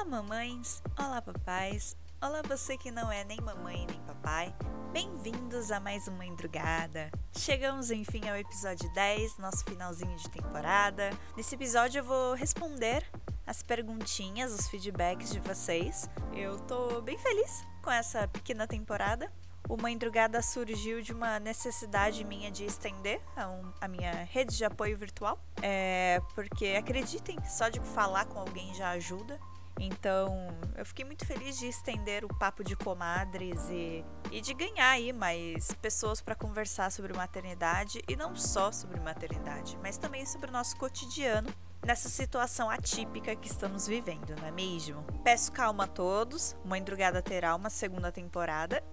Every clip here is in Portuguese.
Olá, mamães! Olá, papais! Olá, você que não é nem mamãe nem papai! Bem-vindos a mais uma Endrugada! Chegamos enfim ao episódio 10, nosso finalzinho de temporada. Nesse episódio eu vou responder as perguntinhas, os feedbacks de vocês. Eu tô bem feliz com essa pequena temporada. O Mãe Drugada surgiu de uma necessidade minha de estender a, um, a minha rede de apoio virtual. É, porque acreditem, só de falar com alguém já ajuda. Então, eu fiquei muito feliz de estender o papo de comadres e, e de ganhar aí mais pessoas para conversar sobre maternidade e não só sobre maternidade, mas também sobre o nosso cotidiano nessa situação atípica que estamos vivendo, não é mesmo? Peço calma a todos, Mãe Drugada terá uma segunda temporada.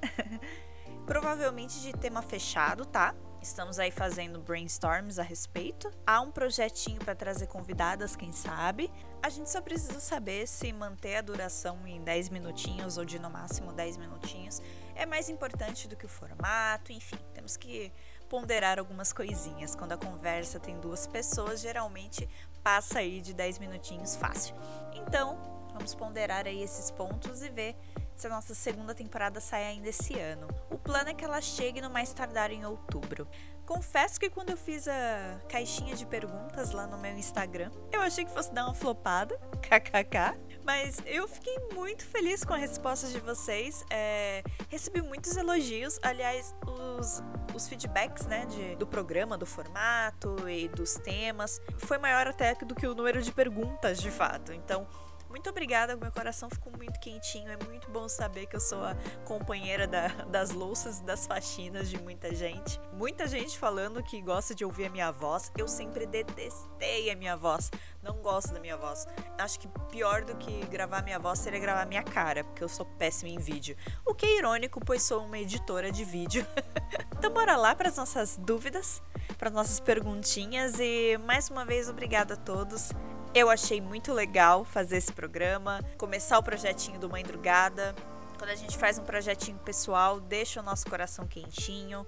Provavelmente de tema fechado, tá? Estamos aí fazendo brainstorms a respeito. Há um projetinho para trazer convidadas, quem sabe. A gente só precisa saber se manter a duração em 10 minutinhos ou de no máximo 10 minutinhos é mais importante do que o formato, enfim, temos que ponderar algumas coisinhas. Quando a conversa tem duas pessoas, geralmente passa aí de 10 minutinhos fácil. Então, vamos ponderar aí esses pontos e ver se a nossa segunda temporada sai ainda esse ano. O plano é que ela chegue no mais tardar em outubro. Confesso que quando eu fiz a caixinha de perguntas lá no meu Instagram, eu achei que fosse dar uma flopada, kkk. Mas eu fiquei muito feliz com a resposta de vocês. É, recebi muitos elogios. Aliás, os, os feedbacks né, de, do programa, do formato e dos temas foi maior até do que o número de perguntas, de fato. Então, muito obrigada, meu coração ficou muito quentinho. É muito bom saber que eu sou a companheira da, das louças e das faxinas de muita gente. Muita gente falando que gosta de ouvir a minha voz. Eu sempre detestei a minha voz. Não gosto da minha voz. Acho que pior do que gravar minha voz seria gravar minha cara, porque eu sou péssima em vídeo. O que é irônico, pois sou uma editora de vídeo. então bora lá para as nossas dúvidas, para as nossas perguntinhas e mais uma vez obrigada a todos. Eu achei muito legal fazer esse programa, começar o projetinho do Mãe Drugada. Quando a gente faz um projetinho pessoal, deixa o nosso coração quentinho.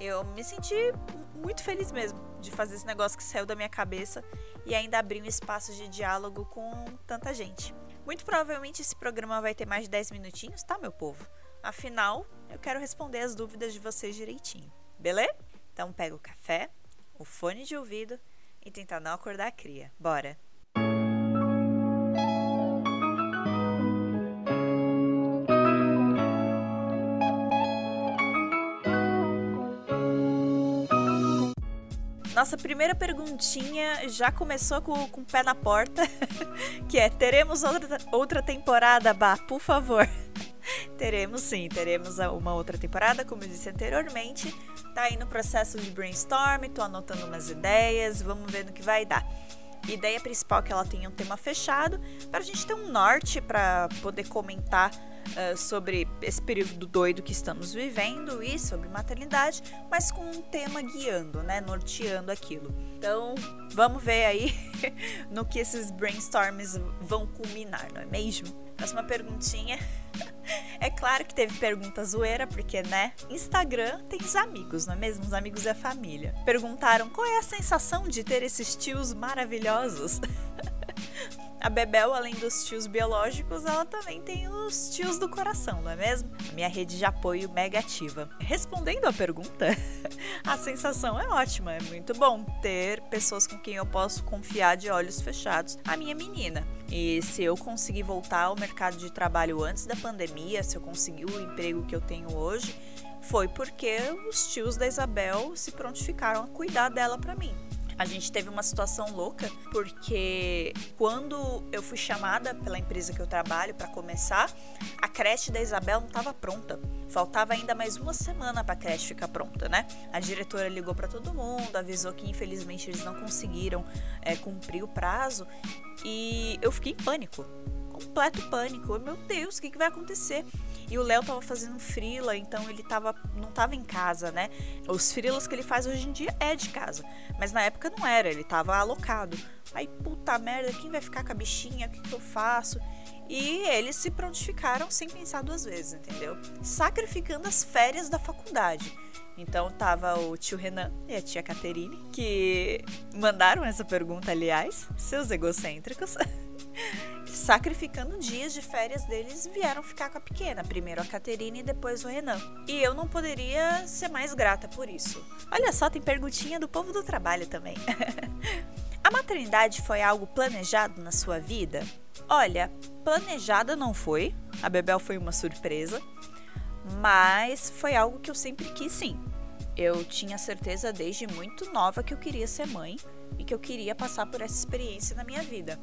Eu me senti muito feliz mesmo de fazer esse negócio que saiu da minha cabeça e ainda abrir um espaço de diálogo com tanta gente. Muito provavelmente esse programa vai ter mais de 10 minutinhos, tá, meu povo? Afinal, eu quero responder as dúvidas de vocês direitinho, beleza? Então pega o café, o fone de ouvido e tentar não acordar a cria. Bora! Nossa primeira perguntinha já começou com, com o pé na porta, que é: teremos outra, outra temporada, Bah, por favor. teremos sim, teremos uma outra temporada, como eu disse anteriormente. Tá aí no processo de brainstorm, tô anotando umas ideias, vamos ver no que vai dar. Ideia principal é que ela tenha um tema fechado, para a gente ter um norte para poder comentar uh, sobre esse período doido que estamos vivendo e sobre maternidade, mas com um tema guiando, né, norteando aquilo. Então, vamos ver aí no que esses brainstorms vão culminar, não é mesmo? Próxima perguntinha. É claro que teve pergunta zoeira, porque, né? Instagram tem os amigos, não é mesmo? Os amigos é família. Perguntaram qual é a sensação de ter esses tios maravilhosos. A Bebel, além dos tios biológicos, ela também tem os tios do coração, não é mesmo? A minha rede de apoio mega ativa. Respondendo à pergunta, a sensação é ótima, é muito bom ter pessoas com quem eu posso confiar de olhos fechados. A minha menina. E se eu conseguir voltar ao mercado de trabalho antes da pandemia, se eu conseguir o emprego que eu tenho hoje, foi porque os tios da Isabel se prontificaram a cuidar dela para mim. A gente teve uma situação louca, porque quando eu fui chamada pela empresa que eu trabalho para começar, a creche da Isabel não estava pronta. Faltava ainda mais uma semana para a creche ficar pronta, né? A diretora ligou para todo mundo, avisou que infelizmente eles não conseguiram é, cumprir o prazo e eu fiquei em pânico completo pânico. Meu Deus, o que, que vai acontecer? E o Léo tava fazendo frila, então ele tava, não tava em casa, né? Os frilas que ele faz hoje em dia é de casa, mas na época não era, ele tava alocado. Aí, puta merda, quem vai ficar com a bichinha? O que, que eu faço? E eles se prontificaram sem pensar duas vezes, entendeu? Sacrificando as férias da faculdade. Então tava o tio Renan e a tia Caterine, que mandaram essa pergunta, aliás, seus egocêntricos. sacrificando dias de férias deles, vieram ficar com a pequena. Primeiro a Caterina e depois o Renan. E eu não poderia ser mais grata por isso. Olha só, tem perguntinha do povo do trabalho também. a maternidade foi algo planejado na sua vida? Olha, planejada não foi. A Bebel foi uma surpresa. Mas foi algo que eu sempre quis sim. Eu tinha certeza desde muito nova que eu queria ser mãe e que eu queria passar por essa experiência na minha vida.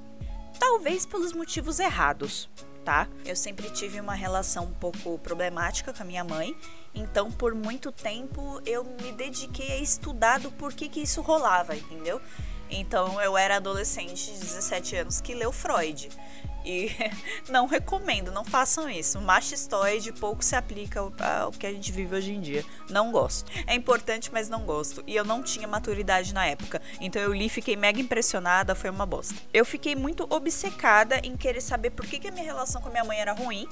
Talvez pelos motivos errados, tá? Eu sempre tive uma relação um pouco problemática com a minha mãe, então por muito tempo eu me dediquei a estudar do porquê que isso rolava, entendeu? Então eu era adolescente de 17 anos que leu Freud. E não recomendo, não façam isso. Machistoide pouco se aplica ao, que a gente vive hoje em dia. Não gosto. É importante, mas não gosto. E eu não tinha maturidade na época. Então eu li, fiquei mega impressionada, foi uma bosta. Eu fiquei muito obcecada em querer saber por que, que a minha relação com a minha mãe era ruim.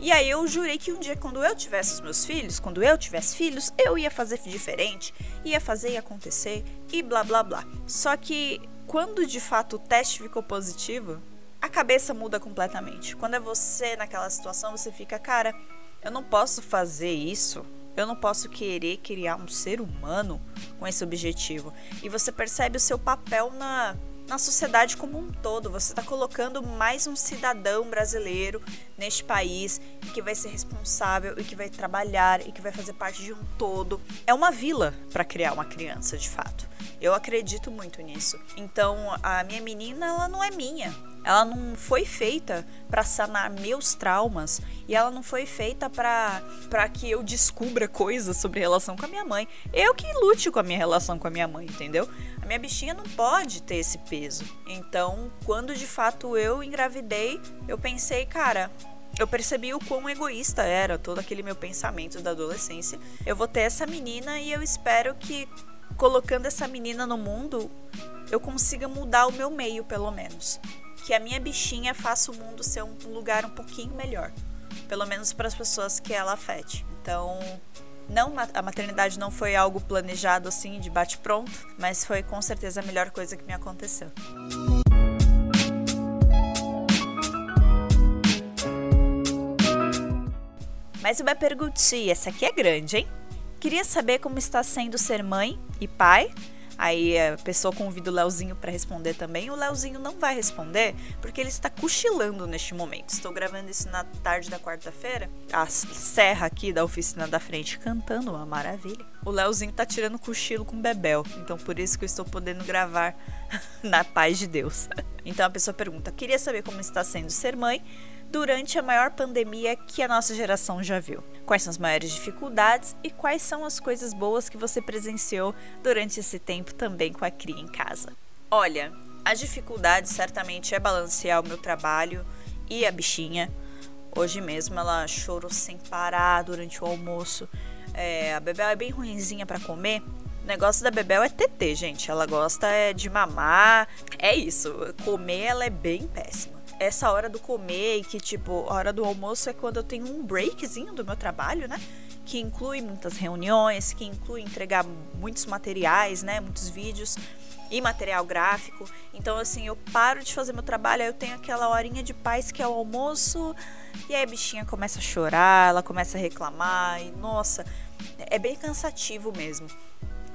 E aí eu jurei que um dia, quando eu tivesse os meus filhos, quando eu tivesse filhos, eu ia fazer diferente, ia fazer e acontecer e blá blá blá. Só que quando de fato o teste ficou positivo, a cabeça muda completamente. Quando é você naquela situação, você fica, cara, eu não posso fazer isso. Eu não posso querer criar um ser humano com esse objetivo. E você percebe o seu papel na, na sociedade como um todo. Você está colocando mais um cidadão brasileiro neste país que vai ser responsável e que vai trabalhar e que vai fazer parte de um todo. É uma vila para criar uma criança, de fato. Eu acredito muito nisso. Então, a minha menina, ela não é minha. Ela não foi feita para sanar meus traumas e ela não foi feita para que eu descubra coisas sobre relação com a minha mãe. Eu que lute com a minha relação com a minha mãe, entendeu? A minha bichinha não pode ter esse peso. Então, quando de fato eu engravidei, eu pensei, cara, eu percebi o quão egoísta era todo aquele meu pensamento da adolescência. Eu vou ter essa menina e eu espero que colocando essa menina no mundo, eu consiga mudar o meu meio, pelo menos que a minha bichinha faça o mundo ser um lugar um pouquinho melhor, pelo menos para as pessoas que ela afete. Então, não a maternidade não foi algo planejado assim de bate pronto, mas foi com certeza a melhor coisa que me aconteceu. Mais uma perguntinha, essa aqui é grande, hein? Queria saber como está sendo ser mãe e pai Aí a pessoa convida o Leozinho para responder também. O Leozinho não vai responder porque ele está cochilando neste momento. Estou gravando isso na tarde da quarta-feira. A serra aqui da oficina da frente cantando, uma maravilha. O Leozinho tá tirando cochilo com Bebel. Então por isso que eu estou podendo gravar na paz de Deus. Então a pessoa pergunta: "Queria saber como está sendo ser mãe?" Durante a maior pandemia que a nossa geração já viu. Quais são as maiores dificuldades e quais são as coisas boas que você presenciou durante esse tempo também com a cria em casa? Olha, a dificuldade certamente é balancear o meu trabalho e a bichinha. Hoje mesmo ela chorou sem parar durante o almoço. É, a Bebel é bem ruinzinha para comer, o negócio da Bebel é TT, gente. Ela gosta é de mamar. É isso. Comer ela é bem péssima essa hora do comer e que, tipo, a hora do almoço é quando eu tenho um breakzinho do meu trabalho, né? Que inclui muitas reuniões, que inclui entregar muitos materiais, né? Muitos vídeos e material gráfico. Então, assim, eu paro de fazer meu trabalho, aí eu tenho aquela horinha de paz que é o almoço, e aí a bichinha começa a chorar, ela começa a reclamar, e nossa, é bem cansativo mesmo.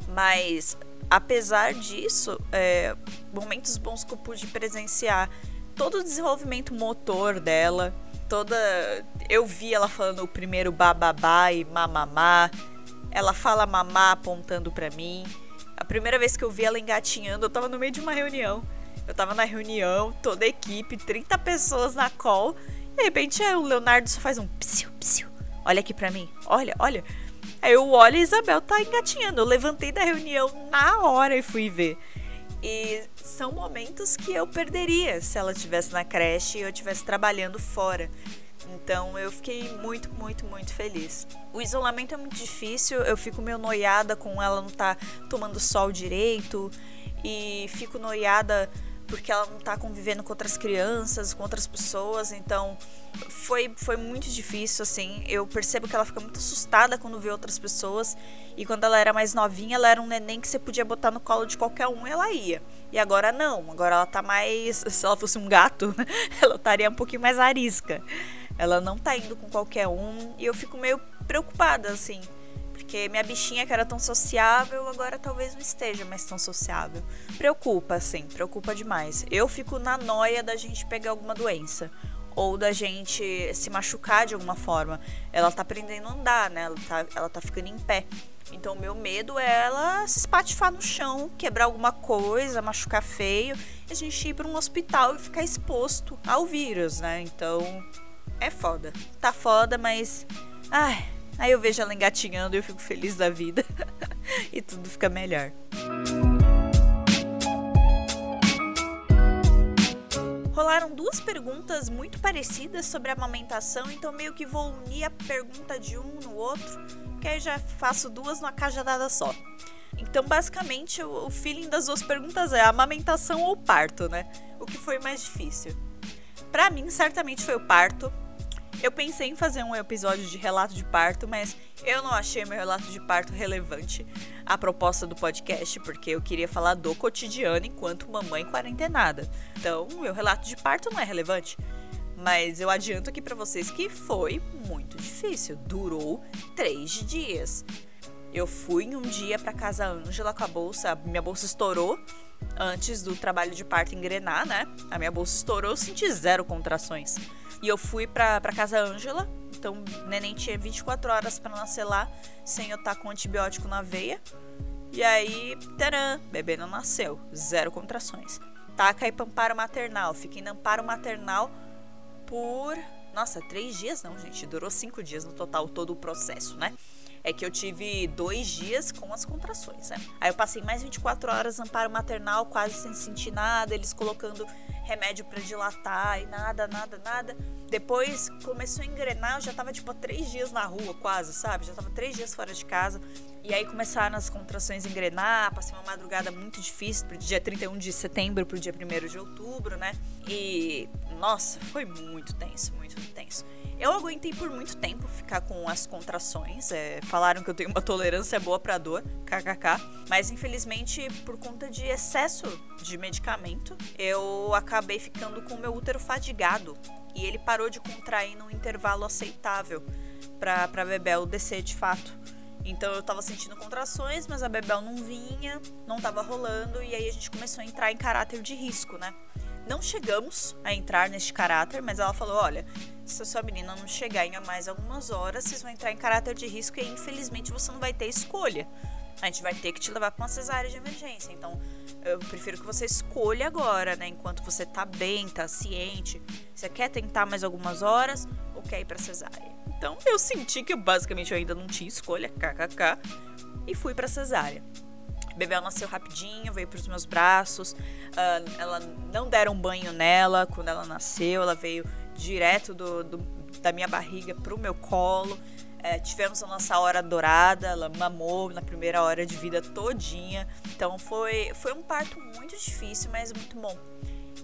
Mas, apesar disso, é, momentos bons que eu pude presenciar todo o desenvolvimento motor dela, toda. Eu vi ela falando o primeiro bababá e mamamá. Ela fala mamá apontando para mim. A primeira vez que eu vi ela engatinhando, eu tava no meio de uma reunião. Eu tava na reunião, toda a equipe, 30 pessoas na call. E de repente o Leonardo só faz um psiu, psiu. Olha aqui pra mim. Olha, olha. Aí eu olho e a Isabel tá engatinhando. Eu levantei da reunião na hora e fui ver. E são momentos que eu perderia se ela estivesse na creche e eu estivesse trabalhando fora. Então eu fiquei muito, muito, muito feliz. O isolamento é muito difícil, eu fico meio noiada com ela não estar tá tomando sol direito e fico noiada porque ela não tá convivendo com outras crianças, com outras pessoas, então foi, foi muito difícil, assim. Eu percebo que ela fica muito assustada quando vê outras pessoas. E quando ela era mais novinha, ela era um neném que você podia botar no colo de qualquer um e ela ia. E agora não, agora ela tá mais. Se ela fosse um gato, ela estaria um pouquinho mais arisca. Ela não tá indo com qualquer um e eu fico meio preocupada, assim. Porque minha bichinha que era tão sociável, agora talvez não esteja mais tão sociável. Preocupa, assim, preocupa demais. Eu fico na noia da gente pegar alguma doença. Ou da gente se machucar de alguma forma. Ela tá aprendendo a andar, né? Ela tá, ela tá ficando em pé. Então o meu medo é ela se espatifar no chão, quebrar alguma coisa, machucar feio, e a gente ir para um hospital e ficar exposto ao vírus, né? Então é foda. Tá foda, mas. Ai, aí eu vejo ela engatinhando e eu fico feliz da vida. e tudo fica melhor. Rolaram duas perguntas muito parecidas sobre a amamentação, então meio que vou unir a pergunta de um no outro, que aí já faço duas numa cajadada só. Então, basicamente, o feeling das duas perguntas é amamentação ou parto, né? O que foi mais difícil? Para mim, certamente foi o parto, eu pensei em fazer um episódio de relato de parto, mas eu não achei meu relato de parto relevante à proposta do podcast, porque eu queria falar do cotidiano enquanto mamãe quarentenada. Então, meu relato de parto não é relevante. Mas eu adianto aqui para vocês que foi muito difícil. Durou três dias. Eu fui um dia para casa Ângela com a bolsa, minha bolsa estourou antes do trabalho de parto engrenar, né? A minha bolsa estourou, eu senti zero contrações. E eu fui pra, pra casa Ângela, então o neném tinha 24 horas para nascer lá, sem eu estar tá com antibiótico na veia. E aí, taran, bebê não nasceu, zero contrações. Taca e amparo maternal, fiquei no amparo maternal por. Nossa, três dias não, gente, durou cinco dias no total todo o processo, né? É que eu tive dois dias com as contrações, né? Aí eu passei mais 24 horas amparo maternal, quase sem sentir nada, eles colocando remédio para dilatar e nada, nada, nada. Depois começou a engrenar, eu já tava tipo há três dias na rua, quase, sabe? Já tava três dias fora de casa. E aí começaram as contrações a engrenar, passei uma madrugada muito difícil, pro dia 31 de setembro pro dia 1 de outubro, né? E, nossa, foi muito tenso, muito tenso. Eu aguentei por muito tempo ficar com as contrações. É, falaram que eu tenho uma tolerância boa para dor, kkk. Mas infelizmente, por conta de excesso de medicamento, eu acabei ficando com o meu útero fadigado. E ele parou de contrair num intervalo aceitável para Bebel descer de fato. Então eu tava sentindo contrações, mas a Bebel não vinha, não tava rolando, e aí a gente começou a entrar em caráter de risco, né? Não chegamos a entrar neste caráter, mas ela falou: olha, se a sua menina não chegar em mais algumas horas, vocês vão entrar em caráter de risco e infelizmente você não vai ter escolha. A gente vai ter que te levar para uma cesárea de emergência. Então, eu prefiro que você escolha agora, né? Enquanto você tá bem, tá ciente. Você quer tentar mais algumas horas ou quer ir para cesárea? Então, eu senti que basicamente eu ainda não tinha escolha, kkk, e fui para cesárea. Bebel nasceu rapidinho, veio para os meus braços. Uh, ela não deram banho nela quando ela nasceu, ela veio direto do, do da minha barriga para o meu colo. É, tivemos a nossa hora dourada, ela mamou na primeira hora de vida todinha. Então foi, foi um parto muito difícil, mas muito bom.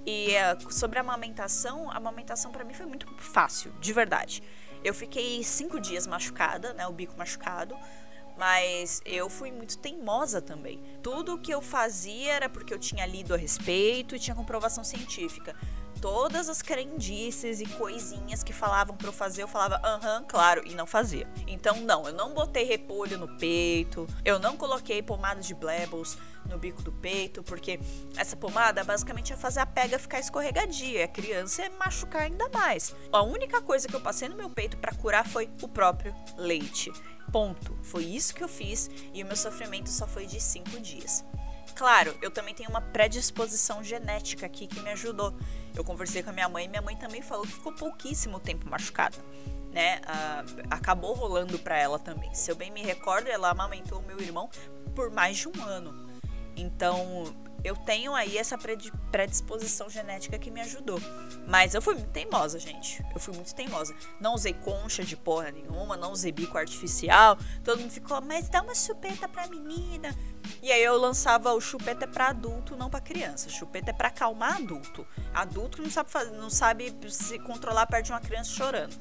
E é, sobre a amamentação, a amamentação para mim foi muito fácil, de verdade. Eu fiquei cinco dias machucada, né, o bico machucado. Mas eu fui muito teimosa também. Tudo que eu fazia era porque eu tinha lido a respeito e tinha comprovação científica. Todas as crendices e coisinhas que falavam para eu fazer, eu falava, aham, claro, e não fazia. Então, não, eu não botei repolho no peito, eu não coloquei pomada de Blebbles no bico do peito, porque essa pomada basicamente ia fazer a pega ficar escorregadia, e a criança ia machucar ainda mais. A única coisa que eu passei no meu peito para curar foi o próprio leite. Ponto. Foi isso que eu fiz e o meu sofrimento só foi de cinco dias. Claro, eu também tenho uma predisposição genética aqui que me ajudou. Eu conversei com a minha mãe e minha mãe também falou que ficou pouquíssimo tempo machucada. Né? Ah, acabou rolando para ela também. Se eu bem me recordo, ela amamentou o meu irmão por mais de um ano. Então, eu tenho aí essa predisposição genética que me ajudou. Mas eu fui muito teimosa, gente. Eu fui muito teimosa. Não usei concha de porra nenhuma, não usei bico artificial. Todo mundo ficou, mas dá uma chupeta pra menina. E aí eu lançava o chupeta é para adulto, não para criança. Chupeta é para acalmar adulto. Adulto não sabe fazer, não sabe se controlar perto de uma criança chorando.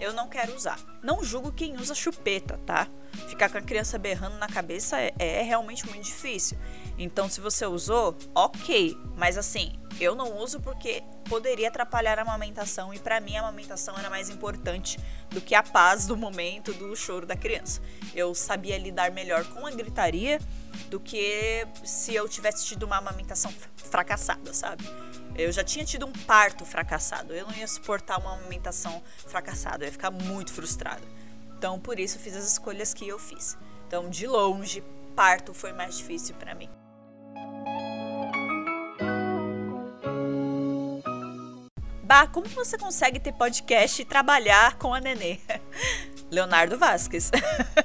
eu não quero usar. Não julgo quem usa chupeta, tá? Ficar com a criança berrando na cabeça é, é realmente muito difícil. Então, se você usou, ok. Mas assim, eu não uso porque poderia atrapalhar a amamentação e para mim a amamentação era mais importante do que a paz do momento do choro da criança. Eu sabia lidar melhor com a gritaria do que se eu tivesse tido uma amamentação fracassada, sabe? Eu já tinha tido um parto fracassado. Eu não ia suportar uma amamentação fracassada. Eu ia ficar muito frustrada. Então, por isso, fiz as escolhas que eu fiz. Então, de longe, parto foi mais difícil para mim. Bah, como você consegue ter podcast e trabalhar com a nenê? Leonardo Vasquez.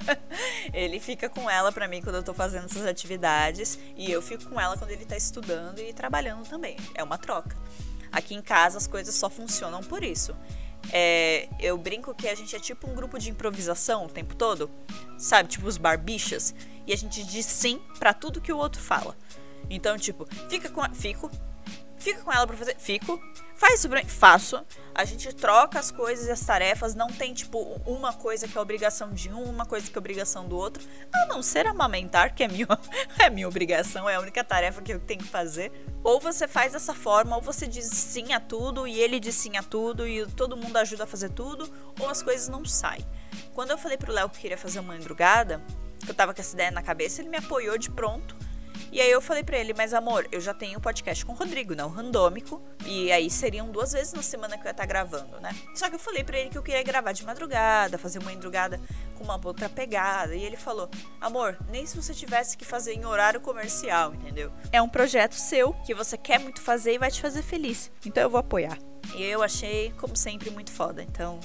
ele fica com ela para mim quando eu tô fazendo essas atividades e eu fico com ela quando ele tá estudando e trabalhando também. É uma troca. Aqui em casa as coisas só funcionam por isso. É, eu brinco que a gente é tipo um grupo de improvisação o tempo todo, sabe? Tipo os barbichas. E a gente diz sim para tudo que o outro fala. Então, tipo, fica com. A, fico, Fica com ela pra fazer. Fico. Faz mim. Faço. A gente troca as coisas e as tarefas. Não tem, tipo, uma coisa que é obrigação de um, uma coisa que é obrigação do outro. A não ser amamentar, que é minha, é minha obrigação, é a única tarefa que eu tenho que fazer. Ou você faz dessa forma, ou você diz sim a tudo, e ele diz sim a tudo, e todo mundo ajuda a fazer tudo, ou as coisas não saem. Quando eu falei pro Léo que queria fazer uma madrugada, que eu tava com essa ideia na cabeça, ele me apoiou de pronto e aí eu falei para ele, mas amor, eu já tenho um podcast com o Rodrigo, não randômico. E aí seriam duas vezes na semana que eu ia estar tá gravando, né? Só que eu falei para ele que eu queria gravar de madrugada, fazer uma madrugada com uma outra pegada. E ele falou, amor, nem se você tivesse que fazer em horário comercial, entendeu? É um projeto seu que você quer muito fazer e vai te fazer feliz. Então eu vou apoiar. E eu achei, como sempre, muito foda. Então,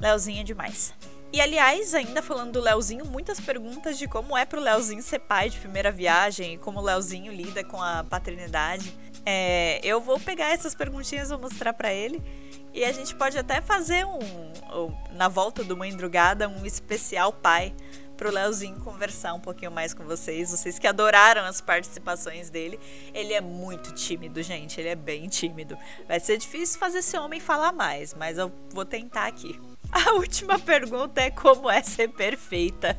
Leozinho é demais. E aliás, ainda falando do Leozinho, muitas perguntas de como é pro Leozinho ser pai de primeira viagem e como o Leozinho lida com a paternidade. É, eu vou pegar essas perguntinhas, vou mostrar para ele. E a gente pode até fazer um, um na volta do Mãe Drugada, um especial pai pro Leozinho conversar um pouquinho mais com vocês. Vocês que adoraram as participações dele. Ele é muito tímido, gente. Ele é bem tímido. Vai ser difícil fazer esse homem falar mais, mas eu vou tentar aqui. A última pergunta é como é ser perfeita.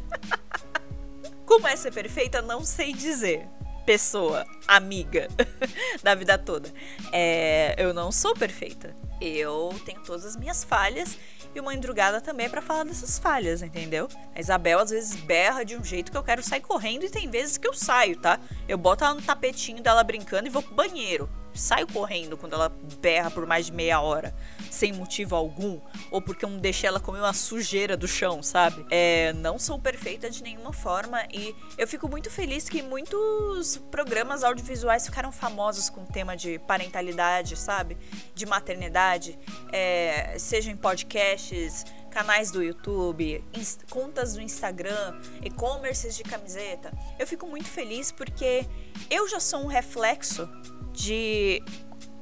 como é ser perfeita, não sei dizer. Pessoa, amiga da vida toda. É, eu não sou perfeita. Eu tenho todas as minhas falhas e uma endrugada também é para falar dessas falhas, entendeu? A Isabel às vezes berra de um jeito que eu quero sair correndo e tem vezes que eu saio, tá? Eu boto ela no tapetinho dela brincando e vou pro banheiro saio correndo quando ela berra por mais de meia hora, sem motivo algum, ou porque eu não deixei ela comer uma sujeira do chão, sabe? É, não sou perfeita de nenhuma forma e eu fico muito feliz que muitos programas audiovisuais ficaram famosos com o tema de parentalidade, sabe? De maternidade, é, seja em podcasts, canais do YouTube, contas do Instagram, e-commerces de camiseta. Eu fico muito feliz porque eu já sou um reflexo de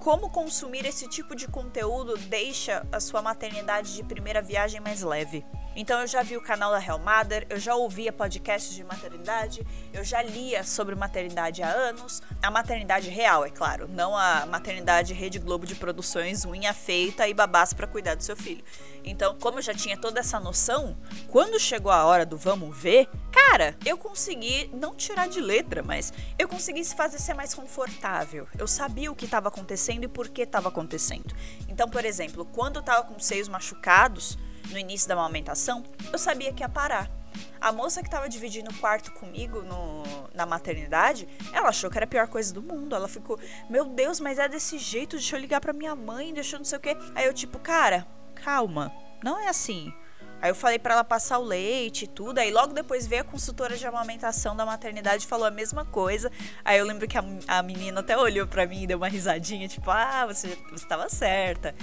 como consumir esse tipo de conteúdo deixa a sua maternidade de primeira viagem mais leve. Então eu já vi o canal da Hell Mother, eu já ouvia podcasts de maternidade, eu já lia sobre maternidade há anos. A maternidade real, é claro, não a maternidade Rede Globo de produções unha feita e babás para cuidar do seu filho. Então, como eu já tinha toda essa noção, quando chegou a hora do vamos ver, cara, eu consegui não tirar de letra, mas eu consegui se fazer ser mais confortável. Eu sabia o que estava acontecendo e por que estava acontecendo. Então, por exemplo, quando eu tava com os seios machucados, no início da amamentação, eu sabia que ia parar. A moça que estava dividindo o quarto comigo no, na maternidade, ela achou que era a pior coisa do mundo. Ela ficou, meu Deus, mas é desse jeito, deixa eu ligar pra minha mãe, deixa eu não sei o quê. Aí eu, tipo, cara, calma, não é assim. Aí eu falei para ela passar o leite e tudo. Aí logo depois veio a consultora de amamentação da maternidade e falou a mesma coisa. Aí eu lembro que a, a menina até olhou para mim e deu uma risadinha, tipo, ah, você estava certa.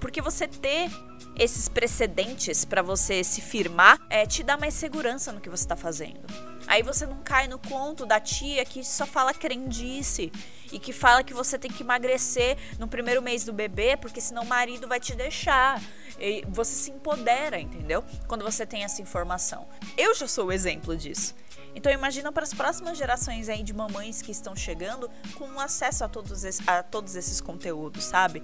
Porque você ter esses precedentes para você se firmar é, te dá mais segurança no que você está fazendo. Aí você não cai no conto da tia que só fala crendice e que fala que você tem que emagrecer no primeiro mês do bebê porque senão o marido vai te deixar. E você se empodera, entendeu? Quando você tem essa informação. Eu já sou o exemplo disso. Então imagina para as próximas gerações aí de mamães que estão chegando com acesso a todos, a todos esses conteúdos, sabe?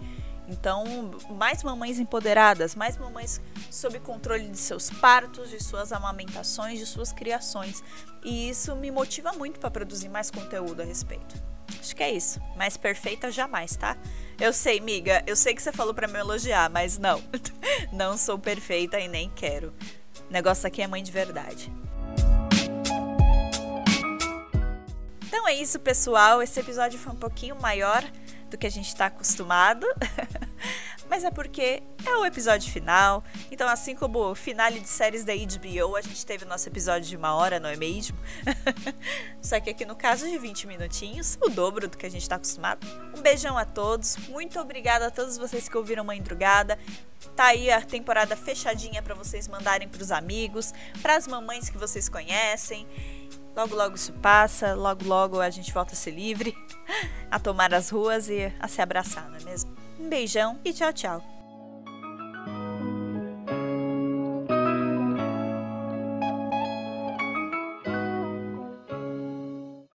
Então, mais mamães empoderadas, mais mamães sob controle de seus partos, de suas amamentações, de suas criações. E isso me motiva muito para produzir mais conteúdo a respeito. Acho que é isso. Mais perfeita jamais, tá? Eu sei, miga, eu sei que você falou para me elogiar, mas não. não sou perfeita e nem quero. O negócio aqui é mãe de verdade. Então é isso, pessoal. Esse episódio foi um pouquinho maior do que a gente está acostumado. Mas é porque é o episódio final. Então, assim como o finale de séries da HBO, a gente teve nosso episódio de uma hora, não é mesmo? Só que aqui no caso de 20 minutinhos, o dobro do que a gente está acostumado. Um beijão a todos. Muito obrigada a todos vocês que ouviram Mãe Drugada. Tá aí a temporada fechadinha para vocês mandarem para os amigos, para as mamães que vocês conhecem. Logo, logo isso passa, logo, logo a gente volta a ser livre, a tomar as ruas e a se abraçar, não é mesmo? Um beijão e tchau, tchau.